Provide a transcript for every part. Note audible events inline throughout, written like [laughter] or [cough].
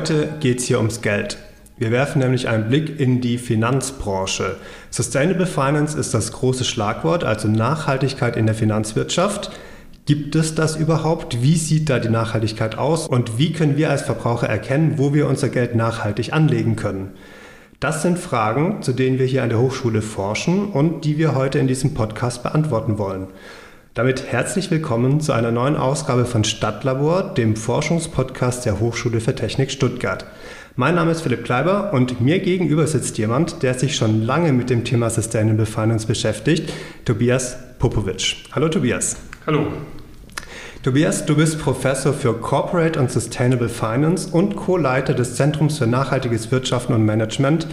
Heute geht es hier ums Geld. Wir werfen nämlich einen Blick in die Finanzbranche. Sustainable Finance ist das große Schlagwort, also Nachhaltigkeit in der Finanzwirtschaft. Gibt es das überhaupt? Wie sieht da die Nachhaltigkeit aus? Und wie können wir als Verbraucher erkennen, wo wir unser Geld nachhaltig anlegen können? Das sind Fragen, zu denen wir hier an der Hochschule forschen und die wir heute in diesem Podcast beantworten wollen. Damit herzlich willkommen zu einer neuen Ausgabe von Stadtlabor, dem Forschungspodcast der Hochschule für Technik Stuttgart. Mein Name ist Philipp Kleiber und mir gegenüber sitzt jemand, der sich schon lange mit dem Thema Sustainable Finance beschäftigt, Tobias Popovic. Hallo Tobias. Hallo. Tobias, du bist Professor für Corporate und Sustainable Finance und Co-Leiter des Zentrums für nachhaltiges Wirtschaften und Management.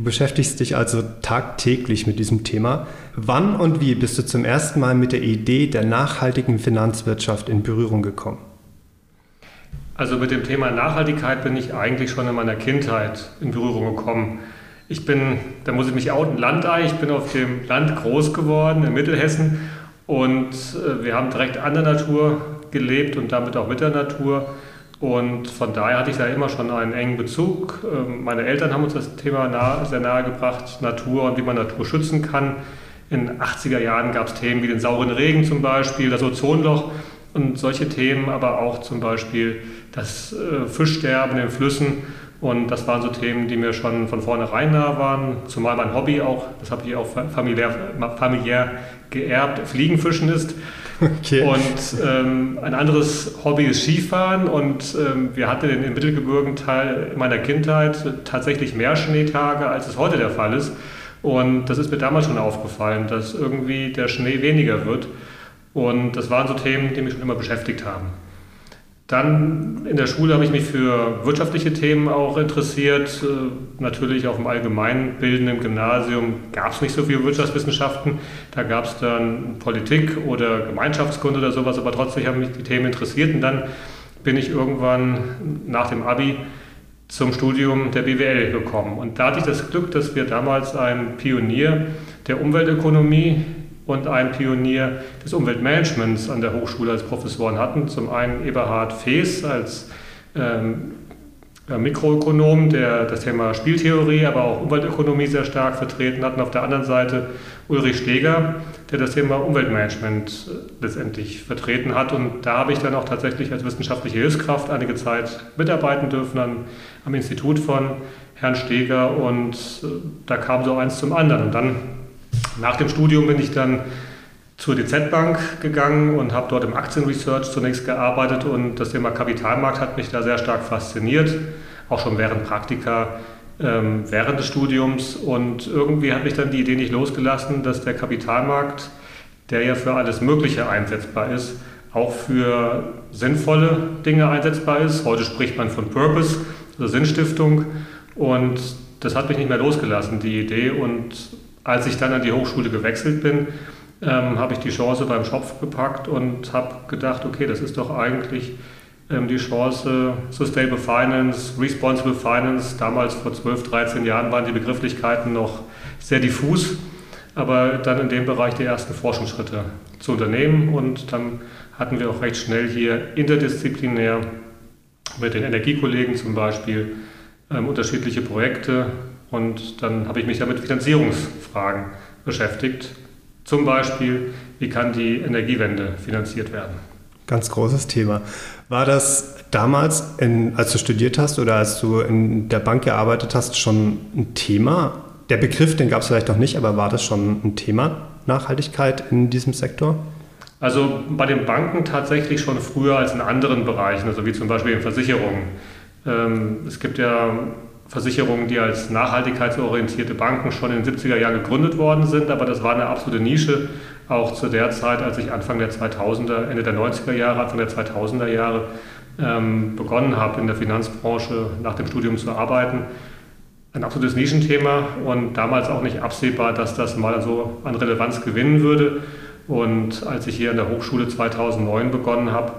Du beschäftigst dich also tagtäglich mit diesem Thema. Wann und wie bist du zum ersten Mal mit der Idee der nachhaltigen Finanzwirtschaft in Berührung gekommen? Also mit dem Thema Nachhaltigkeit bin ich eigentlich schon in meiner Kindheit in Berührung gekommen. Ich bin, da muss ich mich outen, Landei. Ich bin auf dem Land groß geworden, in Mittelhessen und äh, wir haben direkt an der Natur gelebt und damit auch mit der Natur. Und von daher hatte ich da immer schon einen engen Bezug. Ähm, meine Eltern haben uns das Thema nah, sehr nahe gebracht, Natur und wie man Natur schützen kann. In den 80er Jahren gab es Themen wie den sauren Regen zum Beispiel, das Ozonloch und solche Themen, aber auch zum Beispiel das äh, Fischsterben in den Flüssen. Und das waren so Themen, die mir schon von vornherein nah waren. Zumal mein Hobby auch, das habe ich auch familiär, familiär geerbt, Fliegenfischen ist. Okay. Und ähm, ein anderes Hobby ist Skifahren. Und ähm, wir hatten in den Mittelgebirgenteil meiner Kindheit tatsächlich mehr Schneetage, als es heute der Fall ist. Und das ist mir damals schon aufgefallen, dass irgendwie der Schnee weniger wird. Und das waren so Themen, die mich schon immer beschäftigt haben. Dann in der Schule habe ich mich für wirtschaftliche Themen auch interessiert. Äh, natürlich auf dem allgemeinbildenden Gymnasium gab es nicht so viele Wirtschaftswissenschaften. Da gab es dann Politik oder Gemeinschaftskunde oder sowas, aber trotzdem haben mich die Themen interessiert. Und dann bin ich irgendwann nach dem Abi zum Studium der BWL gekommen. Und da hatte ich das Glück, dass wir damals einen Pionier der Umweltökonomie und ein Pionier des Umweltmanagements an der Hochschule als Professoren hatten. Zum einen Eberhard Fees als ähm, Mikroökonom, der das Thema Spieltheorie, aber auch Umweltökonomie sehr stark vertreten hat. Und auf der anderen Seite Ulrich Steger, der das Thema Umweltmanagement äh, letztendlich vertreten hat. Und da habe ich dann auch tatsächlich als wissenschaftliche Hilfskraft einige Zeit mitarbeiten dürfen an, am Institut von Herrn Steger. Und äh, da kam so eins zum anderen. Und dann nach dem Studium bin ich dann zur DZ Bank gegangen und habe dort im Aktienresearch zunächst gearbeitet und das Thema Kapitalmarkt hat mich da sehr stark fasziniert, auch schon während Praktika, ähm, während des Studiums. Und irgendwie hat mich dann die Idee nicht losgelassen, dass der Kapitalmarkt, der ja für alles Mögliche einsetzbar ist, auch für sinnvolle Dinge einsetzbar ist. Heute spricht man von Purpose, also Sinnstiftung. Und das hat mich nicht mehr losgelassen, die Idee. Und als ich dann an die Hochschule gewechselt bin, ähm, habe ich die Chance beim Schopf gepackt und habe gedacht, okay, das ist doch eigentlich ähm, die Chance, Sustainable Finance, Responsible Finance, damals vor 12, 13 Jahren waren die Begrifflichkeiten noch sehr diffus, aber dann in dem Bereich die ersten Forschungsschritte zu unternehmen und dann hatten wir auch recht schnell hier interdisziplinär mit den Energiekollegen zum Beispiel ähm, unterschiedliche Projekte und dann habe ich mich ja mit Finanzierungsfragen beschäftigt. Zum Beispiel, wie kann die Energiewende finanziert werden? Ganz großes Thema. War das damals, in, als du studiert hast oder als du in der Bank gearbeitet hast, schon ein Thema? Der Begriff, den gab es vielleicht noch nicht, aber war das schon ein Thema, Nachhaltigkeit in diesem Sektor? Also bei den Banken tatsächlich schon früher als in anderen Bereichen, also wie zum Beispiel in Versicherungen. Ähm, es gibt ja Versicherungen, die als nachhaltigkeitsorientierte Banken schon in den 70er Jahren gegründet worden sind, aber das war eine absolute Nische, auch zu der Zeit, als ich Anfang der 2000er, Ende der 90er Jahre, Anfang der 2000er Jahre ähm, begonnen habe, in der Finanzbranche nach dem Studium zu arbeiten. Ein absolutes Nischenthema und damals auch nicht absehbar, dass das mal so an Relevanz gewinnen würde. Und als ich hier an der Hochschule 2009 begonnen habe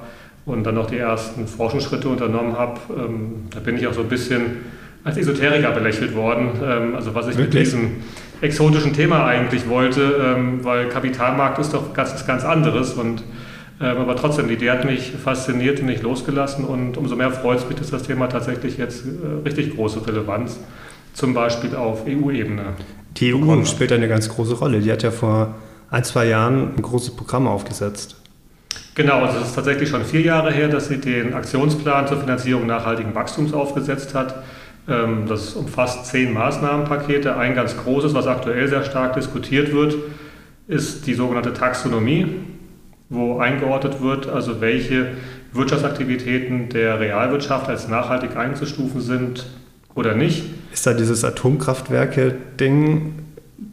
und dann noch die ersten Forschungsschritte unternommen habe, ähm, da bin ich auch so ein bisschen als Esoteriker belächelt worden. Ähm, also was ich Wirklich? mit diesem exotischen Thema eigentlich wollte, ähm, weil Kapitalmarkt ist doch ganz, ganz anderes und Ähm, aber trotzdem, die Idee hat mich fasziniert und nicht losgelassen und umso mehr freut es mich, dass das Thema tatsächlich jetzt äh, richtig große Relevanz, zum Beispiel auf EU-Ebene. Die EU spielt eine ganz große Rolle. Die hat ja vor ein, zwei Jahren ein großes Programm aufgesetzt. Genau, also es ist tatsächlich schon vier Jahre her, dass sie den Aktionsplan zur Finanzierung nachhaltigen Wachstums aufgesetzt hat. Ähm, das umfasst zehn Maßnahmenpakete. Ein ganz großes, was aktuell sehr stark diskutiert wird, ist die sogenannte Taxonomie, wo eingeordnet wird, also welche Wirtschaftsaktivitäten der Realwirtschaft als nachhaltig einzustufen sind oder nicht. Ist da dieses Atomkraftwerke-Ding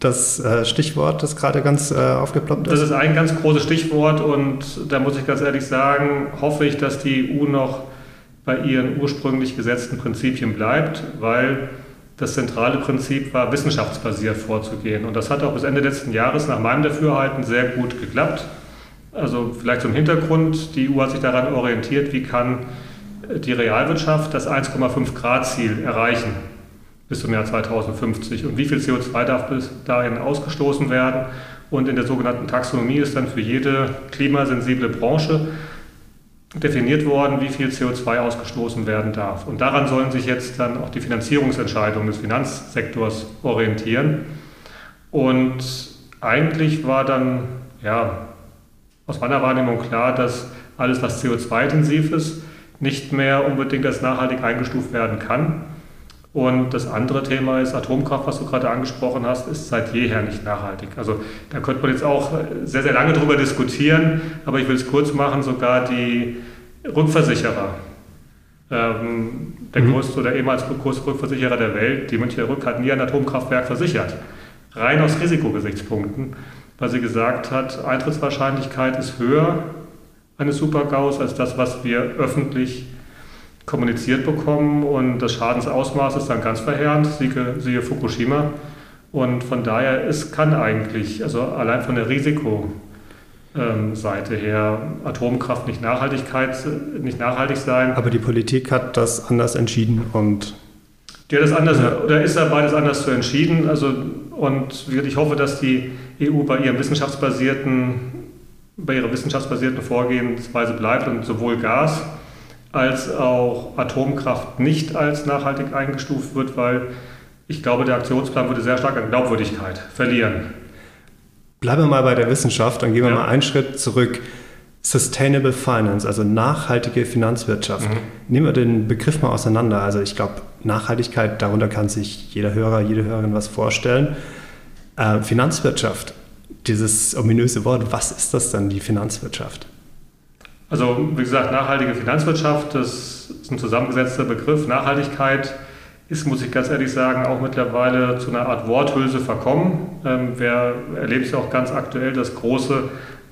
das äh, Stichwort, das gerade ganz äh, aufgeploppt ist? Das ist ein ganz großes Stichwort und da muss ich ganz ehrlich sagen, hoffe ich, dass die EU noch bei ihren ursprünglich gesetzten Prinzipien bleibt, weil das zentrale Prinzip war, wissenschaftsbasiert vorzugehen. Und das hat auch bis Ende letzten Jahres nach meinem Dafürhalten sehr gut geklappt. Also vielleicht zum Hintergrund, die EU hat sich daran orientiert, wie kann die Realwirtschaft das 1,5 Grad Ziel erreichen bis zum Jahr 2050 und wie viel CO2 darf bis dahin ausgestoßen werden. Und in der sogenannten Taxonomie ist dann für jede klimasensible Branche definiert worden, wie viel CO2 ausgestoßen werden darf. Und daran sollen sich jetzt dann auch die Finanzierungsentscheidungen des Finanzsektors orientieren. Und eigentlich war dann ja, aus meiner Wahrnehmung klar, dass alles, was CO2-intensiv ist, nicht mehr unbedingt als nachhaltig eingestuft werden kann. Und das andere Thema ist Atomkraft, was du gerade angesprochen hast, ist seit jeher nicht nachhaltig. Also da könnte man jetzt auch sehr, sehr lange drüber diskutieren, aber ich will es kurz machen, sogar die Rückversicherer, ähm, der mhm. größte oder ehemals größte Rückversicherer der Welt, die Münchner Rück, hat nie ein Atomkraftwerk versichert. Rein aus Risikogesichtspunkten, weil sie gesagt hat, Eintrittswahrscheinlichkeit ist höher eines Supergaus als das, was wir öffentlich kommuniziert bekommen und das Schadensausmaß ist dann ganz verheerend, siehe, siehe Fukushima. Und von daher, es kann eigentlich, also allein von der Risikoseite her, Atomkraft nicht, Nachhaltigkeit, nicht nachhaltig sein. Aber die Politik hat das anders entschieden und. Die hat das anders, ja. oder ist dabei, das anders zu entschieden. Also, und ich hoffe, dass die EU bei ihrem wissenschaftsbasierten, bei ihrer wissenschaftsbasierten Vorgehensweise bleibt und sowohl Gas als auch Atomkraft nicht als nachhaltig eingestuft wird, weil ich glaube, der Aktionsplan würde sehr stark an Glaubwürdigkeit verlieren. Bleiben wir mal bei der Wissenschaft und gehen wir ja. mal einen Schritt zurück. Sustainable Finance, also nachhaltige Finanzwirtschaft. Mhm. Nehmen wir den Begriff mal auseinander. Also ich glaube, Nachhaltigkeit, darunter kann sich jeder Hörer, jede Hörerin was vorstellen. Äh, Finanzwirtschaft, dieses ominöse Wort, was ist das dann, die Finanzwirtschaft? Also wie gesagt, nachhaltige Finanzwirtschaft, das ist ein zusammengesetzter Begriff. Nachhaltigkeit ist, muss ich ganz ehrlich sagen, auch mittlerweile zu einer Art Worthülse verkommen. Ähm, wir erleben es ja auch ganz aktuell, dass große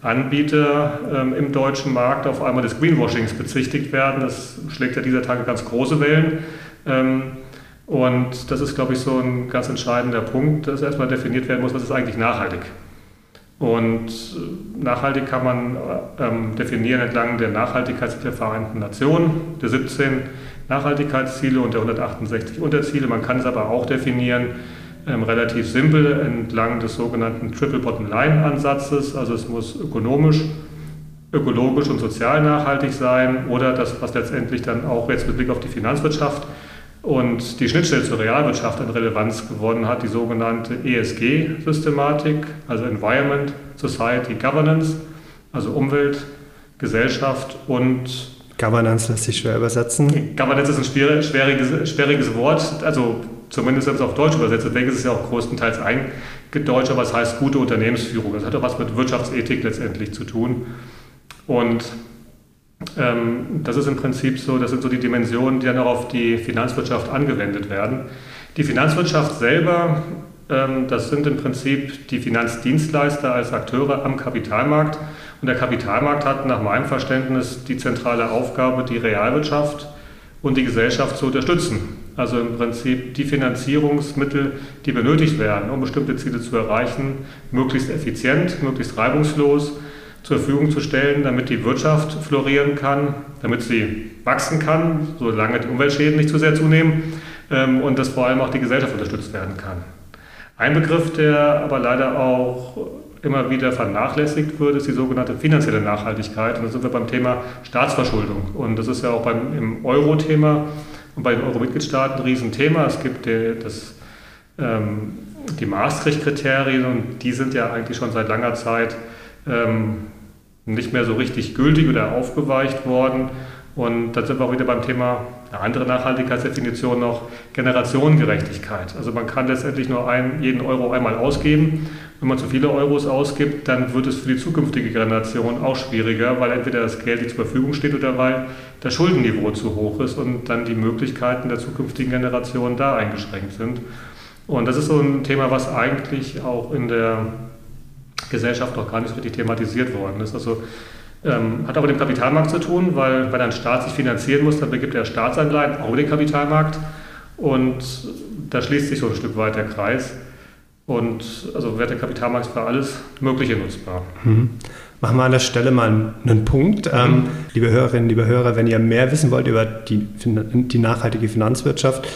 Anbieter ähm, im deutschen Markt auf einmal des Greenwashings bezichtigt werden. Das schlägt ja dieser Tage ganz große Wellen. Ähm, und das ist, glaube ich, so ein ganz entscheidender Punkt, dass erstmal definiert werden muss, was ist eigentlich nachhaltig. Und nachhaltig kann man ähm, definieren entlang der Nachhaltigkeits der Vereinten Nationen, der 17 Nachhaltigkeitsziele und der 168 Unterziele. Man kann es aber auch definieren ähm, relativ simpel entlang des sogenannten Triple Bottom Line Ansatzes. Also es muss ökonomisch, ökologisch und sozial nachhaltig sein oder das, was letztendlich dann auch jetzt mit Blick auf die Finanzwirtschaft und die Schnittstelle zur Realwirtschaft an Relevanz gewonnen hat, die sogenannte ESG-Systematik, also Environment, Society, Governance, also Umwelt, Gesellschaft und Governance lässt sich schwer übersetzen. Governance ist ein schwieriges, schwieriges Wort, also zumindest wenn es auf Deutsch übersetzt, deswegen ist es ja auch größtenteils eingedeutscht, aber es heißt gute Unternehmensführung. Das hat auch was mit Wirtschaftsethik letztendlich zu tun. Und ähm, das ist im Prinzip so, das sind so die Dimensionen, die dann auch auf die Finanzwirtschaft angewendet werden. Die Finanzwirtschaft selber, ähm, das sind im Prinzip die Finanzdienstleister als Akteure am Kapitalmarkt. Und der Kapitalmarkt hat nach meinem Verständnis die zentrale Aufgabe, die Realwirtschaft und die Gesellschaft zu unterstützen. Also im Prinzip die Finanzierungsmittel, die benötigt werden, um bestimmte Ziele zu erreichen, möglichst effizient, möglichst reibungslos zur Verfügung zu stellen, damit die Wirtschaft florieren kann, damit sie wachsen kann, solange die Umweltschäden nicht zu sehr zunehmen ähm, und dass vor allem auch die Gesellschaft unterstützt werden kann. Ein Begriff, der aber leider auch immer wieder vernachlässigt wird, ist die sogenannte finanzielle Nachhaltigkeit. Und da sind wir beim Thema Staatsverschuldung. Und das ist ja auch beim, im Euro-Thema und bei den Euro-Mitgliedstaaten ein Riesenthema. Es gibt die, das, ähm, die Maastricht-Kriterien und die sind ja eigentlich schon seit langer Zeit ähm, nicht mehr so richtig gültig oder aufgeweicht worden. Und dann sind wir auch wieder beim Thema, eine andere Nachhaltigkeitsdefinition noch, Generationengerechtigkeit. Also man kann letztendlich nur einen, jeden Euro einmal ausgeben. Wenn man zu viele Euros ausgibt, dann wird es für die zukünftige Generation auch schwieriger, weil entweder das Geld nicht zur Verfügung steht oder weil das Schuldenniveau zu hoch ist und dann die Möglichkeiten der zukünftigen Generation da eingeschränkt sind. Und das ist so ein Thema, was eigentlich auch in der Gesellschaft noch gar nicht so richtig thematisiert worden ist. Also ähm, hat auch mit dem Kapitalmarkt zu tun, weil wenn ein Staat sich finanzieren muss, dann begibt er Staatsanleihen auch den Kapitalmarkt und da schließt sich so ein Stück weit der Kreis. Und also wird der Kapitalmarkt für alles Mögliche nutzbar. Mhm. Machen wir an der Stelle mal einen Punkt. Mhm. Ähm, liebe Hörerinnen, liebe Hörer, wenn ihr mehr wissen wollt über die, die nachhaltige Finanzwirtschaft,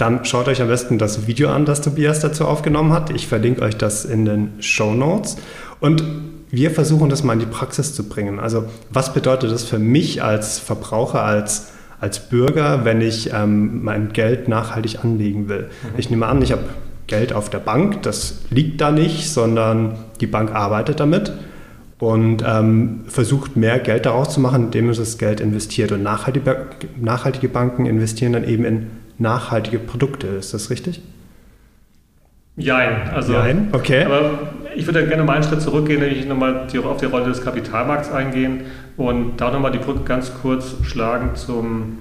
dann schaut euch am besten das Video an, das Tobias dazu aufgenommen hat. Ich verlinke euch das in den Show Notes. Und wir versuchen das mal in die Praxis zu bringen. Also was bedeutet das für mich als Verbraucher, als, als Bürger, wenn ich ähm, mein Geld nachhaltig anlegen will? Mhm. Ich nehme an, ich habe Geld auf der Bank, das liegt da nicht, sondern die Bank arbeitet damit und ähm, versucht mehr Geld daraus zu machen, indem es das Geld investiert. Und nachhaltige, nachhaltige Banken investieren dann eben in nachhaltige Produkte. Ist das richtig? Jein. Also, Jein, okay. Aber ich würde gerne mal einen Schritt zurückgehen, nämlich nochmal auf die Rolle des Kapitalmarkts eingehen und da nochmal die Brücke ganz kurz schlagen zum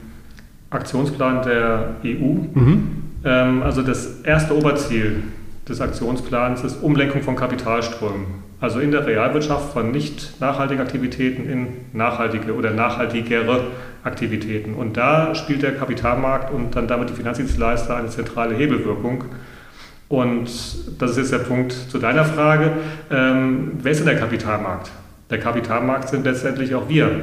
Aktionsplan der EU. Mhm. Ähm, also das erste Oberziel des Aktionsplans ist Umlenkung von Kapitalströmen. Also in der Realwirtschaft von nicht nachhaltigen Aktivitäten in nachhaltige oder nachhaltigere Aktivitäten. Und da spielt der Kapitalmarkt und dann damit die Finanzdienstleister eine zentrale Hebelwirkung. Und das ist jetzt der Punkt zu deiner Frage. Ähm, wer ist denn der Kapitalmarkt? Der Kapitalmarkt sind letztendlich auch wir.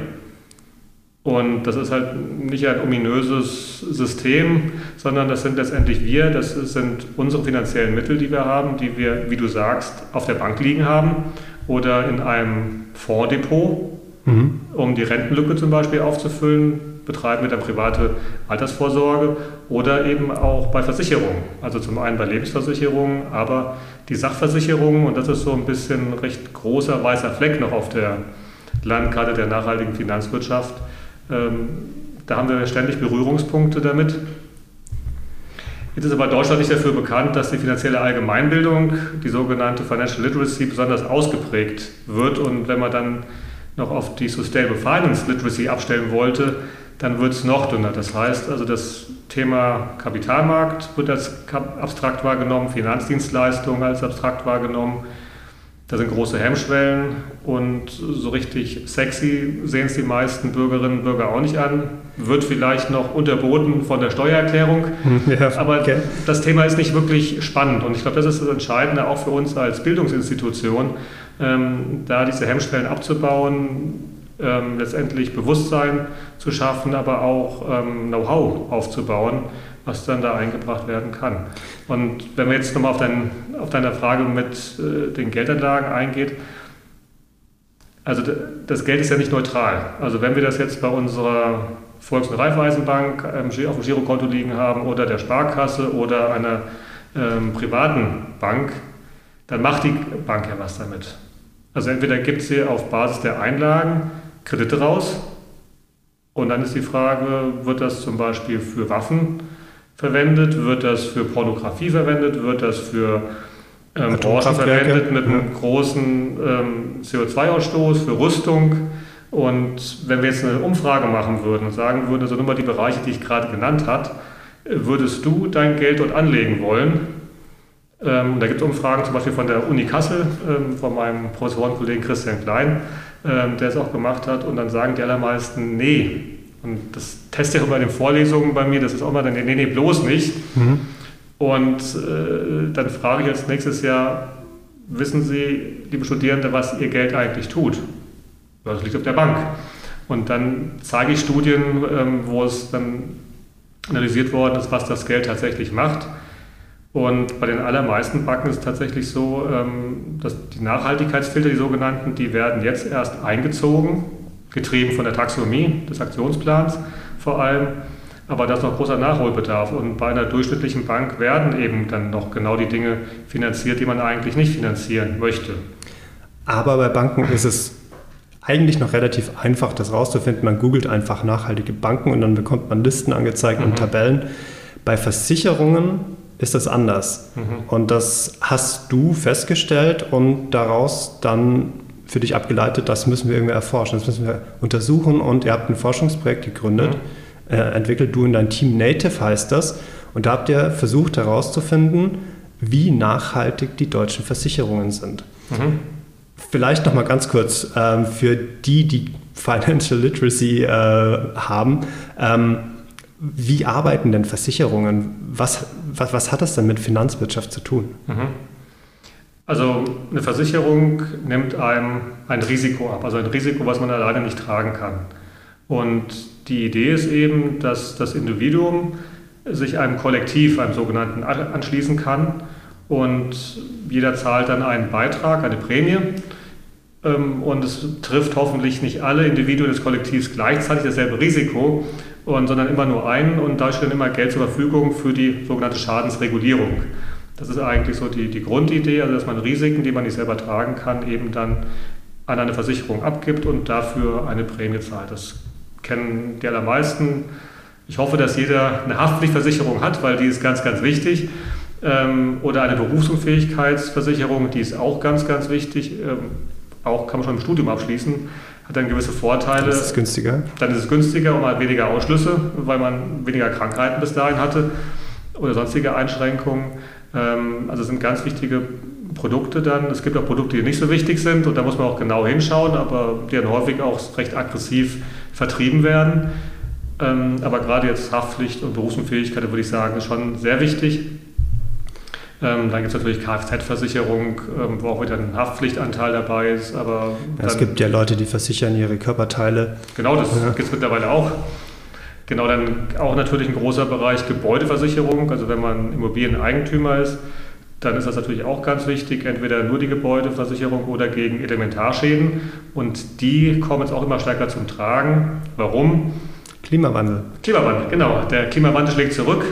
Und das ist halt nicht ein ominöses System, sondern das sind letztendlich wir, das sind unsere finanziellen Mittel, die wir haben, die wir, wie du sagst, auf der Bank liegen haben oder in einem Fondsdepot, mhm. um die Rentenlücke zum Beispiel aufzufüllen betreiben wir dann private Altersvorsorge oder eben auch bei Versicherungen. Also zum einen bei Lebensversicherungen, aber die Sachversicherungen, und das ist so ein bisschen ein recht großer weißer Fleck noch auf der Landkarte der nachhaltigen Finanzwirtschaft, ähm, da haben wir ständig Berührungspunkte damit. Jetzt ist aber Deutschland nicht dafür bekannt, dass die finanzielle Allgemeinbildung, die sogenannte Financial Literacy, besonders ausgeprägt wird. Und wenn man dann noch auf die Sustainable Finance Literacy abstellen wollte, dann wird es noch dünner. Das heißt also, das Thema Kapitalmarkt wird als abstrakt wahrgenommen, Finanzdienstleistungen als abstrakt wahrgenommen. Da sind große Hemmschwellen und so richtig sexy sehen es die meisten Bürgerinnen und Bürger auch nicht an. Wird vielleicht noch unterboten von der Steuererklärung. [laughs] Ja, aber okay. das Thema ist nicht wirklich spannend und ich glaube, das ist das Entscheidende auch für uns als Bildungsinstitution, ähm, da diese Hemmschwellen abzubauen, ähm, letztendlich Bewusstsein zu schaffen, aber auch ähm, Know-how aufzubauen, was dann da eingebracht werden kann. Und wenn man jetzt nochmal auf, dein, auf deine Frage mit äh, den Geldanlagen eingeht, also das Geld ist ja nicht neutral. Also wenn wir das jetzt bei unserer Volks- und Raiffeisenbank ähm, auf dem Girokonto liegen haben oder der Sparkasse oder einer ähm, privaten Bank, dann macht die Bank ja was damit. Also entweder gibt sie auf Basis der Einlagen Kredite raus. Und dann ist die Frage, wird das zum Beispiel für Waffen verwendet, wird das für Pornografie verwendet, wird das für ähm, Branchen verwendet mit einem großen ähm, CO2-Ausstoß, für Rüstung. Und wenn wir jetzt eine Umfrage machen würden und sagen würden, also nur mal die Bereiche, die ich gerade genannt habe, würdest du dein Geld dort anlegen wollen? Ähm, da gibt es Umfragen zum Beispiel von der Uni Kassel, ähm, von meinem Professorenkollegen Christian Klein ähm, der es auch gemacht hat. Und dann sagen die allermeisten, nee. Und das teste ich auch bei den Vorlesungen bei mir, das ist auch mal dann, nee, nee, bloß nicht. Mhm. Und äh, dann frage ich als nächstes Jahr, wissen Sie, liebe Studierende, was Ihr Geld eigentlich tut? Das liegt auf der Bank. Und dann zeige ich Studien, ähm, wo es dann analysiert worden ist, was das Geld tatsächlich macht. Und bei den allermeisten Banken ist es tatsächlich so, ähm, dass die Nachhaltigkeitsfilter, die sogenannten, die werden jetzt erst eingezogen, getrieben von der Taxonomie des Aktionsplans vor allem. Aber da ist noch großer Nachholbedarf. Und bei einer durchschnittlichen Bank werden eben dann noch genau die Dinge finanziert, die man eigentlich nicht finanzieren möchte. Aber bei Banken ist es eigentlich noch relativ einfach, das rauszufinden. Man googelt einfach nachhaltige Banken und dann bekommt man Listen angezeigt mhm. und Tabellen. Bei Versicherungen ist das anders. Mhm. Und das hast du festgestellt und daraus dann für dich abgeleitet, das müssen wir irgendwie erforschen, das müssen wir untersuchen und ihr habt ein Forschungsprojekt gegründet, mhm. äh, entwickelt, du in dein Team Native heißt das und da habt ihr versucht herauszufinden, wie nachhaltig die deutschen Versicherungen sind. Mhm. Vielleicht noch mal ganz kurz ähm, für die, die [laughs] Financial Literacy äh, haben. Ähm, wie arbeiten denn Versicherungen? Was, was, was hat das denn mit Finanzwirtschaft zu tun? Mhm. Also eine Versicherung nimmt einem ein Risiko ab, also ein Risiko, was man alleine nicht tragen kann. Und die Idee ist eben, dass das Individuum sich einem Kollektiv, einem sogenannten, anschließen kann und jeder zahlt dann einen Beitrag, eine Prämie ähm, und es trifft hoffentlich nicht alle Individuen des Kollektivs gleichzeitig dasselbe Risiko, und, sondern immer nur einen und da steht immer Geld zur Verfügung für die sogenannte Schadensregulierung. Das ist eigentlich so die, die Grundidee, also dass man Risiken, die man nicht selber tragen kann, eben dann an eine Versicherung abgibt und dafür eine Prämie zahlt. Das kennen die allermeisten. Ich hoffe, dass jeder eine Haftpflichtversicherung hat, weil die ist ganz, ganz wichtig. Ähm, oder eine Berufsunfähigkeitsversicherung, die ist auch ganz, ganz wichtig. Ähm, auch kann man schon im Studium abschließen hat dann gewisse Vorteile. Ist es günstiger? Dann ist es günstiger und man hat weniger Ausschlüsse, weil man weniger Krankheiten bis dahin hatte oder sonstige Einschränkungen. Ähm, also sind ganz wichtige Produkte dann. Es gibt auch Produkte, die nicht so wichtig sind und da muss man auch genau hinschauen, aber die dann häufig auch recht aggressiv vertrieben werden. Ähm, aber gerade jetzt Haftpflicht und Berufsunfähigkeit, würde ich sagen, ist schon sehr wichtig. Ähm, dann gibt es natürlich Kfz-Versicherung, ähm, wo auch wieder ein Haftpflichtanteil dabei ist. Aber ja, es gibt ja Leute, die versichern ihre Körperteile. Genau, das ja. gibt es mittlerweile auch. Genau, dann auch natürlich ein großer Bereich Gebäudeversicherung. Also wenn man Immobilieneigentümer ist, dann ist das natürlich auch ganz wichtig, entweder nur die Gebäudeversicherung oder gegen Elementarschäden. Und die kommen jetzt auch immer stärker zum Tragen. Warum? Klimawandel. Klimawandel, genau. Der Klimawandel schlägt zurück.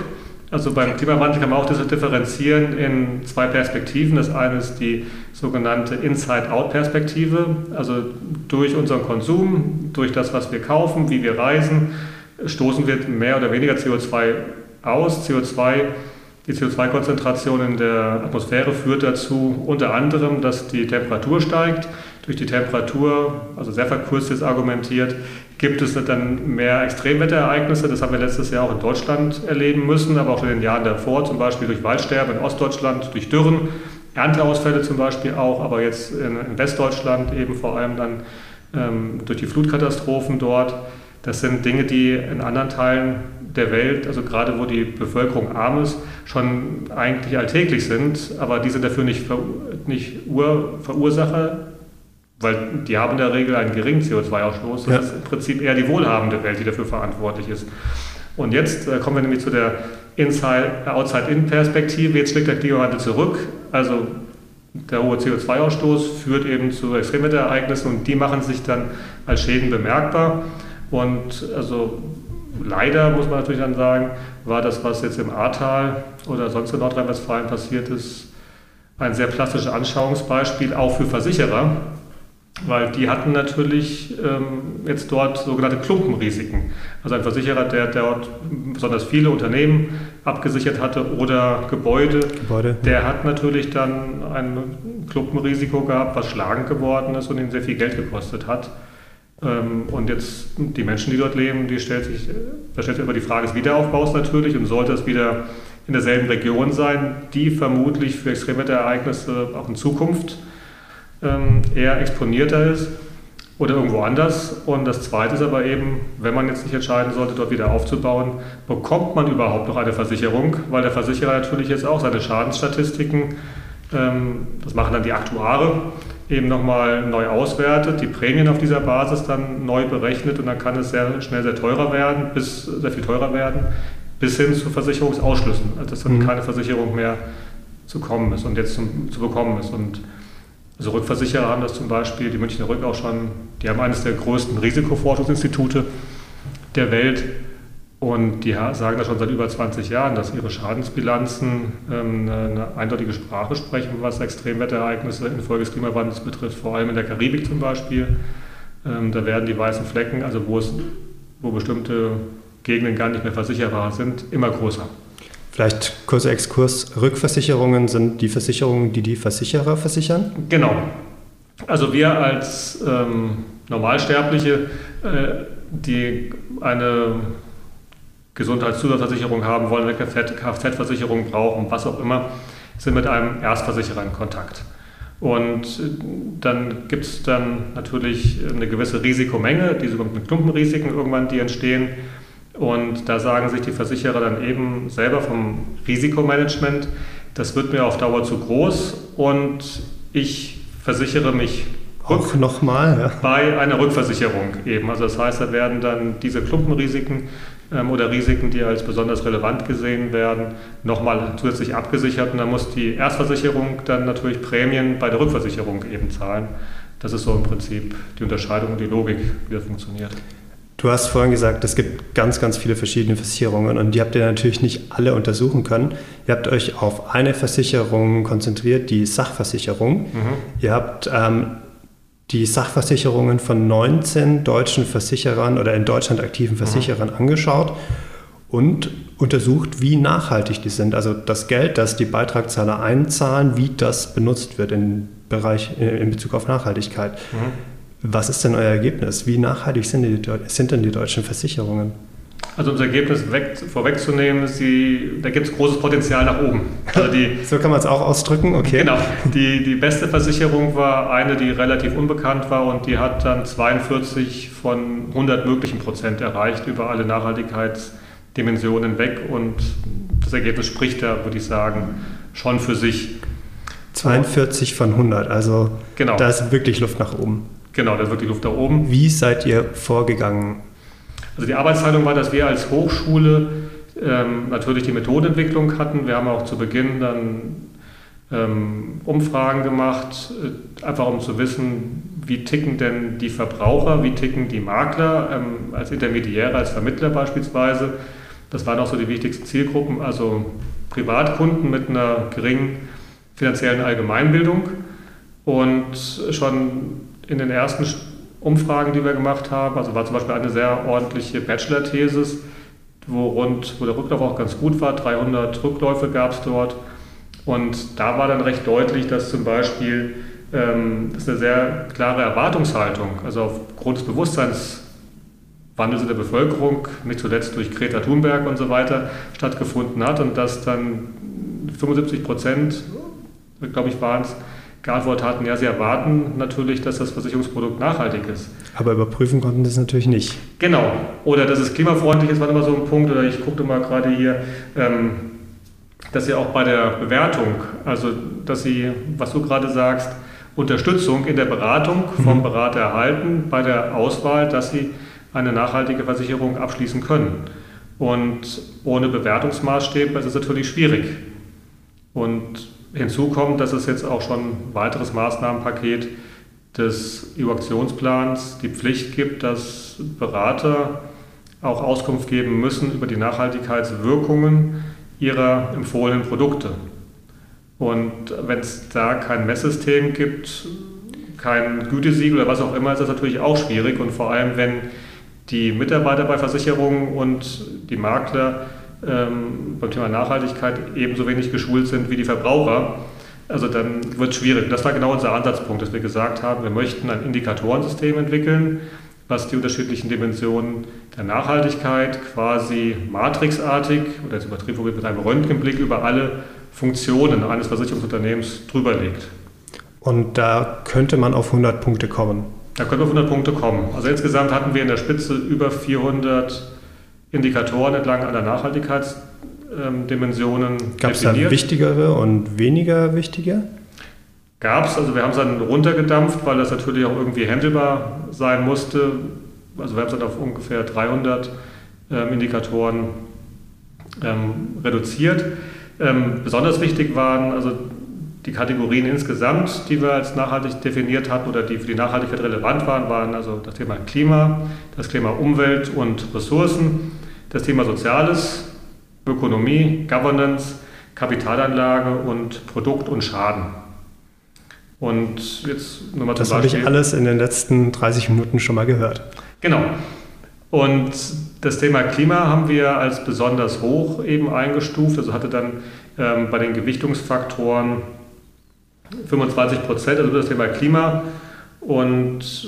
Also beim Klimawandel kann man auch differenzieren in zwei Perspektiven. Das eine ist die sogenannte Inside-Out-Perspektive. Also durch unseren Konsum, durch das, was wir kaufen, wie wir reisen, stoßen wir mehr oder weniger CO2 aus. CO2 die CO2-Konzentration in der Atmosphäre führt dazu unter anderem, dass die Temperatur steigt. Durch die Temperatur, also sehr verkürzt ist argumentiert, gibt es dann mehr Extremwetterereignisse. Das haben wir letztes Jahr auch in Deutschland erleben müssen, aber auch in den Jahren davor, zum Beispiel durch Waldsterben in Ostdeutschland, durch Dürren, Ernteausfälle zum Beispiel auch, aber jetzt in, Westdeutschland eben vor allem dann ähm, durch die Flutkatastrophen dort. Das sind Dinge, die in anderen Teilen der Welt, also gerade wo die Bevölkerung arm ist, schon eigentlich alltäglich sind, aber die sind dafür nicht, nicht Ur Verursacher, weil die haben in der Regel einen geringen CO2-Ausstoß. Das ja. ist im Prinzip eher die wohlhabende Welt, die dafür verantwortlich ist. Und jetzt äh, kommen wir nämlich zu der Outside-In-Perspektive. Jetzt schlägt der Klimawandel zurück. Also der hohe CO2-Ausstoß führt eben zu Extremwetterereignissen und die machen sich dann als Schäden bemerkbar. Und also leider muss man natürlich dann sagen, war das, was jetzt im Ahrtal oder sonst in Nordrhein-Westfalen passiert ist, ein sehr plastisches Anschauungsbeispiel auch für Versicherer, weil die hatten natürlich ähm, jetzt dort sogenannte Klumpenrisiken. Also ein Versicherer, der dort besonders viele Unternehmen abgesichert hatte oder Gebäude, Gebäude der ja. hat natürlich dann ein Klumpenrisiko gehabt, was schlagend geworden ist und ihn sehr viel Geld gekostet hat. Ähm, und jetzt die Menschen, die dort leben, die stellt sich, da stellt sich immer die Frage des Wiederaufbaus natürlich und sollte es wieder in derselben Region sein, die vermutlich für Extremwetterereignisse auch in Zukunft ähm, eher exponierter ist oder irgendwo anders. Und das Zweite ist aber eben, wenn man jetzt nicht entscheiden sollte, dort wieder aufzubauen, bekommt man überhaupt noch eine Versicherung, weil der Versicherer natürlich jetzt auch seine Schadensstatistiken, ähm, das machen dann die Aktuare, eben nochmal neu auswertet, die Prämien auf dieser Basis dann neu berechnet und dann kann es sehr schnell sehr teurer werden, bis sehr viel teurer werden, bis hin zu Versicherungsausschlüssen, also dass dann mhm. keine Versicherung mehr zu kommen ist und jetzt zum, zu bekommen ist. Und also Rückversicherer haben das zum Beispiel, die Münchner Rück auch schon, die haben eines der größten Risikoforschungsinstitute der Welt und die sagen das schon seit über 20 Jahren, dass ihre Schadensbilanzen ähm, eine eindeutige Sprache sprechen, was Extremwetterereignisse infolge des Klimawandels betrifft, vor allem in der Karibik zum Beispiel. Ähm, da werden die weißen Flecken, also wo, es, wo bestimmte Gegenden gar nicht mehr versicherbar sind, immer größer. Vielleicht kurzer Exkurs. Rückversicherungen sind die Versicherungen, die die Versicherer versichern? Genau. Also wir als ähm, Normalsterbliche, äh, die eine Gesundheitszusatzversicherung haben wollen, eine Kfz-Versicherung brauchen, was auch immer, sind mit einem Erstversicherer in Kontakt. Und dann gibt es dann natürlich eine gewisse Risikomenge, die sogenannten Klumpenrisiken irgendwann, die entstehen. Und da sagen sich die Versicherer dann eben selber vom Risikomanagement, das wird mir auf Dauer zu groß und ich versichere mich auch nochmal ja. bei einer Rückversicherung eben. Also das heißt, da werden dann diese Klumpenrisiken ähm, oder Risiken, die als besonders relevant gesehen werden, nochmal zusätzlich abgesichert und dann muss die Erstversicherung dann natürlich Prämien bei der Rückversicherung eben zahlen. Das ist so im Prinzip die Unterscheidung und die Logik, wie das funktioniert. Du hast vorhin gesagt, es gibt ganz, ganz viele verschiedene Versicherungen und die habt ihr natürlich nicht alle untersuchen können. Ihr habt euch auf eine Versicherung konzentriert, die Sachversicherung. Mhm. Ihr habt ähm, die Sachversicherungen von 19 deutschen Versicherern oder in Deutschland aktiven Versicherern mhm. angeschaut und untersucht, wie nachhaltig die sind. Also das Geld, das die Beitragszahler einzahlen, wie das benutzt wird im Bereich in Bezug auf Nachhaltigkeit. Mhm. Was ist denn euer Ergebnis? Wie nachhaltig sind, die, sind denn die deutschen Versicherungen? Also um das Ergebnis weg, vorwegzunehmen, sie, da gibt es großes Potenzial nach oben. Also die, [laughs] so kann man es auch ausdrücken, okay. Genau. Die, die beste Versicherung war eine, die relativ unbekannt war und die hat dann 42 von 100 möglichen Prozent erreicht über alle Nachhaltigkeitsdimensionen weg und das Ergebnis spricht da, würde ich sagen, schon für sich. 42 von 100, also genau. da ist wirklich Luft nach oben. Genau, da ist wirklich Luft nach oben. Wie seid ihr vorgegangen? Also die Arbeitsteilung war, dass wir als Hochschule ähm, natürlich die Methodenentwicklung hatten. Wir haben auch zu Beginn dann ähm, Umfragen gemacht, äh, einfach um zu wissen, wie ticken denn die Verbraucher, wie ticken die Makler ähm, als Intermediäre, als Vermittler beispielsweise. Das waren auch so die wichtigsten Zielgruppen, also Privatkunden mit einer geringen finanziellen Allgemeinbildung. Und schon in den ersten Umfragen, die wir gemacht haben, also war zum Beispiel eine sehr ordentliche Bachelor-Thesis, wo, wo der Rücklauf auch ganz gut war, 300 Rückläufe gab es dort. Und da war dann recht deutlich, dass zum Beispiel ähm, das eine sehr klare Erwartungshaltung, also aufgrund des Bewusstseinswandels in der Bevölkerung, nicht zuletzt durch Greta Thunberg und so weiter, stattgefunden hat und dass dann 75 Prozent, glaube ich, waren es, geantwortet hatten, ja, sie erwarten natürlich, dass das Versicherungsprodukt nachhaltig ist. Aber überprüfen konnten sie es natürlich nicht. Genau. Oder dass es klimafreundlich ist, war immer so ein Punkt. Oder ich guckte mal gerade hier, ähm, dass sie auch bei der Bewertung, also dass sie, was du gerade sagst, Unterstützung in der Beratung vom mhm. Berater erhalten, bei der Auswahl, dass sie eine nachhaltige Versicherung abschließen können. Und ohne Bewertungsmaßstäbe ist es natürlich schwierig. Und Hinzu kommt, dass es jetzt auch schon ein weiteres Maßnahmenpaket des EU-Aktionsplans die Pflicht gibt, dass Berater auch Auskunft geben müssen über die Nachhaltigkeitswirkungen ihrer empfohlenen Produkte. Und wenn es da kein Messsystem gibt, kein Gütesiegel oder was auch immer, ist das natürlich auch schwierig. Und vor allem, wenn die Mitarbeiter bei Versicherungen und die Makler ähm, beim Thema Nachhaltigkeit ebenso wenig geschult sind wie die Verbraucher. Also dann wird es schwierig. Das war genau unser Ansatzpunkt, dass wir gesagt haben, wir möchten ein Indikatorensystem entwickeln, was die unterschiedlichen Dimensionen der Nachhaltigkeit quasi matrixartig oder jetzt übertrieben mit einem Röntgenblick über alle Funktionen eines Versicherungsunternehmens drüberlegt. Und da könnte man auf 100 Punkte kommen. Da könnte man auf 100 Punkte kommen. Also insgesamt hatten wir in der Spitze über 400 Indikatoren entlang aller Nachhaltigkeitsdimensionen Gab es da wichtigere und weniger wichtige? Gab es, also wir haben es dann runtergedampft, weil das natürlich auch irgendwie handelbar sein musste. Also wir haben es dann auf ungefähr 300 ähm, Indikatoren ähm, reduziert. Ähm, besonders wichtig waren also die Kategorien insgesamt, die wir als nachhaltig definiert hatten oder die für die Nachhaltigkeit relevant waren, waren also das Thema Klima, das Thema Umwelt und Ressourcen, das Thema Soziales, Ökonomie, Governance, Kapitalanlage und Produkt und Schaden. Und jetzt nochmal Das habe ich alles in den letzten 30 Minuten schon mal gehört. Genau. Und das Thema Klima haben wir als besonders hoch eben eingestuft. Also hatte dann ähm, bei den Gewichtungsfaktoren 25 Prozent, also das Thema Klima und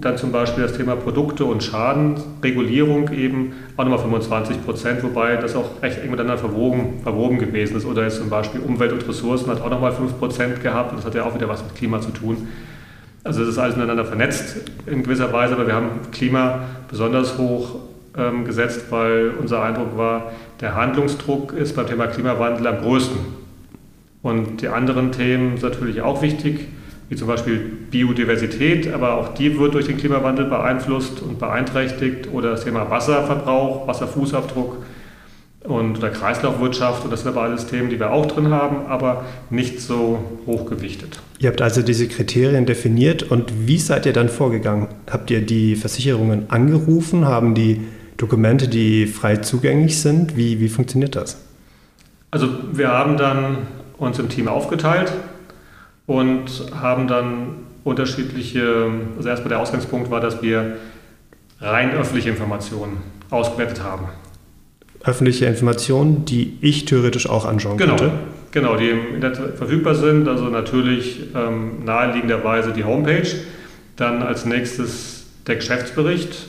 dann zum Beispiel das Thema Produkte und Schadenregulierung eben auch nochmal 25 Prozent, wobei das auch recht eng miteinander verwoben, verwoben gewesen ist. Oder jetzt zum Beispiel Umwelt und Ressourcen hat auch nochmal 5 Prozent gehabt und das hat ja auch wieder was mit Klima zu tun. Also es ist alles miteinander vernetzt in gewisser Weise, aber wir haben Klima besonders hoch ähm, gesetzt, weil unser Eindruck war, der Handlungsdruck ist beim Thema Klimawandel am größten. Und die anderen Themen sind natürlich auch wichtig, wie zum Beispiel Biodiversität, aber auch die wird durch den Klimawandel beeinflusst und beeinträchtigt. Oder das Thema Wasserverbrauch, Wasserfußabdruck und oder Kreislaufwirtschaft. Und das sind aber alles Themen, die wir auch drin haben, aber nicht so hochgewichtet. Ihr habt also diese Kriterien definiert und wie seid ihr dann vorgegangen? Habt ihr die Versicherungen angerufen? Haben die Dokumente, die frei zugänglich sind? Wie, wie funktioniert das? Also wir haben dann uns im Team aufgeteilt und haben dann unterschiedliche, also erstmal der Ausgangspunkt war, dass wir rein öffentliche Informationen ausgewertet haben. Öffentliche Informationen, die ich theoretisch auch anschauen genau, könnte? Genau, die im Internet verfügbar sind, also natürlich ähm, naheliegenderweise die Homepage, dann als nächstes der Geschäftsbericht,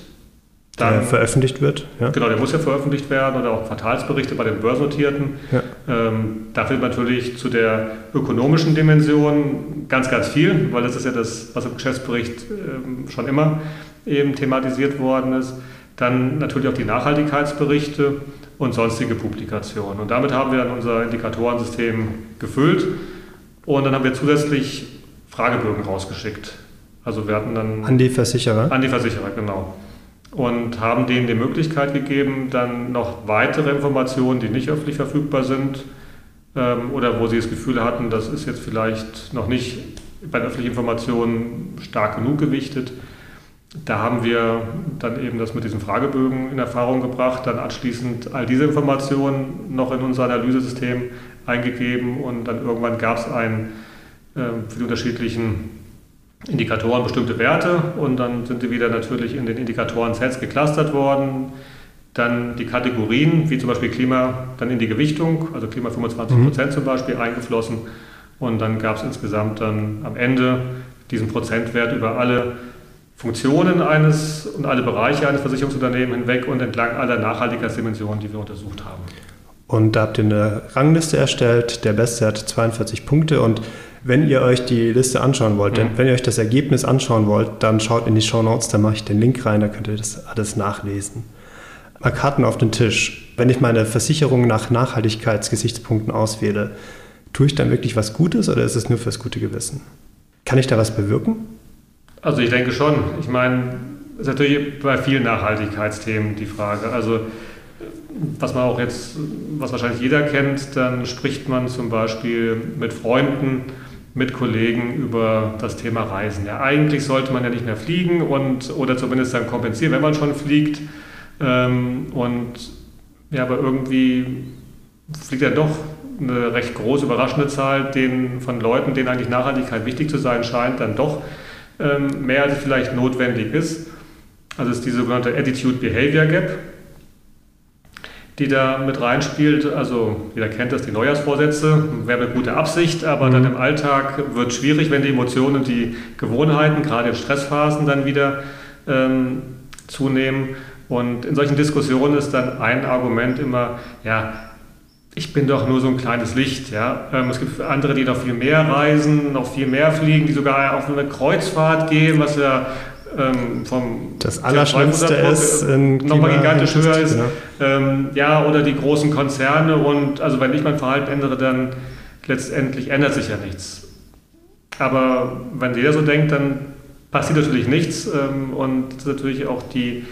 dann, der veröffentlicht wird. Ja. Genau, der muss ja veröffentlicht werden oder auch Quartalsberichte bei den Börsennotierten. Ja. Ähm, da findet natürlich zu der ökonomischen Dimension ganz, ganz viel, weil das ist ja das, was im Geschäftsbericht ähm, schon immer eben thematisiert worden ist. Dann natürlich auch die Nachhaltigkeitsberichte und sonstige Publikationen. Und damit haben wir dann unser Indikatorensystem gefüllt und dann haben wir zusätzlich Fragebögen rausgeschickt. Also wir hatten dann... An die Versicherer? An die Versicherer, genau und haben denen die Möglichkeit gegeben, dann noch weitere Informationen, die nicht öffentlich verfügbar sind ähm, oder wo sie das Gefühl hatten, das ist jetzt vielleicht noch nicht bei öffentlichen Informationen stark genug gewichtet. Da haben wir dann eben das mit diesen Fragebögen in Erfahrung gebracht, dann anschließend all diese Informationen noch in unser Analysesystem eingegeben und dann irgendwann gab es ein äh, für die unterschiedlichen Indikatoren bestimmte Werte und dann sind sie wieder natürlich in den Indikatoren-Sets geclustert worden. Dann die Kategorien, wie zum Beispiel Klima, dann in die Gewichtung, also Klima 25 mhm. Prozent zum Beispiel, eingeflossen. Und dann gab es insgesamt dann am Ende diesen Prozentwert über alle Funktionen eines und alle Bereiche eines Versicherungsunternehmens hinweg und entlang aller Nachhaltigkeitsdimensionen, die wir untersucht haben. Und da habt ihr eine Rangliste erstellt. Der Beste hat 42 Punkte und wenn ihr euch die Liste anschauen wollt, mhm. wenn ihr euch das Ergebnis anschauen wollt, dann schaut in die Show Notes, da mache ich den Link rein, da könnt ihr das alles nachlesen. Mal Karten auf den Tisch. Wenn ich meine Versicherung nach Nachhaltigkeitsgesichtspunkten auswähle, tue ich dann wirklich was Gutes oder ist es nur fürs gute Gewissen? Kann ich da was bewirken? Also ich denke schon. Ich meine, ist natürlich bei vielen Nachhaltigkeitsthemen die Frage. Also was man auch jetzt, was wahrscheinlich jeder kennt, dann spricht man zum Beispiel mit Freunden mit Kollegen über das Thema Reisen. Ja, eigentlich sollte man ja nicht mehr fliegen und oder zumindest dann kompensieren, wenn man schon fliegt. Ähm, und ja, aber irgendwie fliegt ja doch eine recht große, überraschende Zahl den, von Leuten, denen eigentlich Nachhaltigkeit wichtig zu sein scheint, dann doch ähm, mehr als vielleicht notwendig ist. Also ist die sogenannte Attitude-Behavior Gap die da mit reinspielt. Also jeder kennt das, die Neujahrsvorsätze, wäre eine gute Absicht, aber mhm. dann im Alltag wird es schwierig, wenn die Emotionen und die Gewohnheiten, gerade in Stressphasen, dann wieder ähm, zunehmen. Und in solchen Diskussionen ist dann ein Argument immer, ja, ich bin doch nur so ein kleines Licht. Ja? Ähm, es gibt andere, die noch viel mehr reisen, noch viel mehr fliegen, die sogar auf eine Kreuzfahrt gehen, was ja ähm, vom das Allerschlimmste ist nochmal gigantisch höher ist. Ja. Ähm, ja, oder die großen Konzerne und also wenn ich mein Verhalten ändere, dann letztendlich ändert sich ja nichts. Aber wenn jeder so denkt, dann passiert natürlich nichts ähm, und natürlich auch die,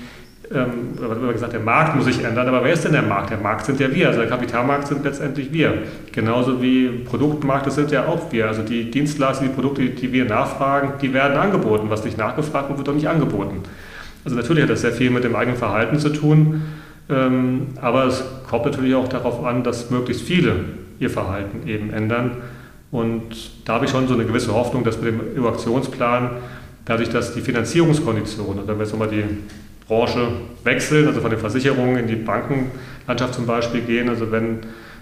ähm, immer gesagt, der Markt muss sich ändern, aber wer ist denn der Markt? Der Markt sind ja wir, also der Kapitalmarkt sind letztendlich wir. Genauso wie Produktmarkt, das sind ja auch wir. Also die Dienstleistungen, die Produkte, die wir nachfragen, die werden angeboten. Was nicht nachgefragt wird, wird doch nicht angeboten. Also natürlich hat das sehr viel mit dem eigenen Verhalten zu tun, ähm, aber es kommt natürlich auch darauf an, dass möglichst viele ihr Verhalten eben ändern. Und da habe ich schon so eine gewisse Hoffnung, dass mit dem EU-Aktionsplan, dadurch, dass die Finanzierungskonditionen, wenn wir jetzt nochmal die Branche wechseln, also von den Versicherungen in die Bankenlandschaft zum Beispiel gehen. Also wenn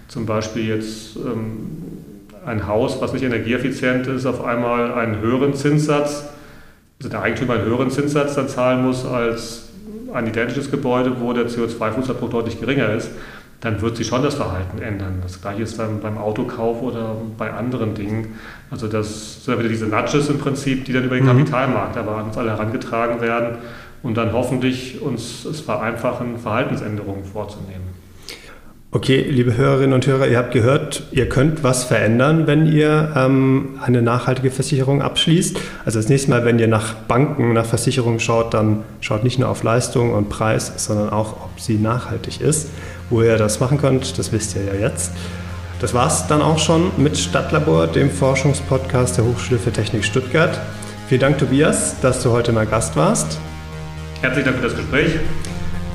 zum Beispiel jetzt ähm, ein Haus, was nicht energieeffizient ist, auf einmal einen höheren Zinssatz, also der Eigentümer einen höheren Zinssatz dann zahlen muss als ein identisches Gebäude, wo der CO2-Fußabdruck deutlich geringer ist, dann wird sich schon das Verhalten ändern. Das gleiche ist dann beim Autokauf oder bei anderen Dingen. Also das sind wieder diese Nudges im Prinzip, die dann über den mhm. Kapitalmarkt aber an uns alle herangetragen werden und dann hoffentlich uns es vereinfachen, Verhaltensänderungen vorzunehmen. Okay, liebe Hörerinnen und Hörer, ihr habt gehört, ihr könnt was verändern, wenn ihr ähm, eine nachhaltige Versicherung abschließt. Also das nächste Mal, wenn ihr nach Banken, nach Versicherungen schaut, dann schaut nicht nur auf Leistung und Preis, sondern auch, ob sie nachhaltig ist. Wo ihr das machen könnt, das wisst ihr ja jetzt. Das war's dann auch schon mit Stadtlabor, dem Forschungspodcast der Hochschule für Technik Stuttgart. Vielen Dank, Tobias, dass du heute mal Gast warst. Herzlichen Dank für das Gespräch.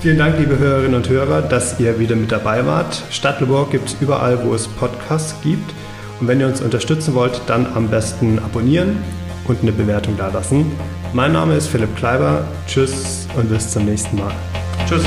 Vielen Dank, liebe Hörerinnen und Hörer, dass ihr wieder mit dabei wart. Stadtleborg gibt es überall, wo es Podcasts gibt. Und wenn ihr uns unterstützen wollt, dann am besten abonnieren und eine Bewertung dalassen. Mein Name ist Philipp Kleiber. Tschüss und bis zum nächsten Mal. Tschüss.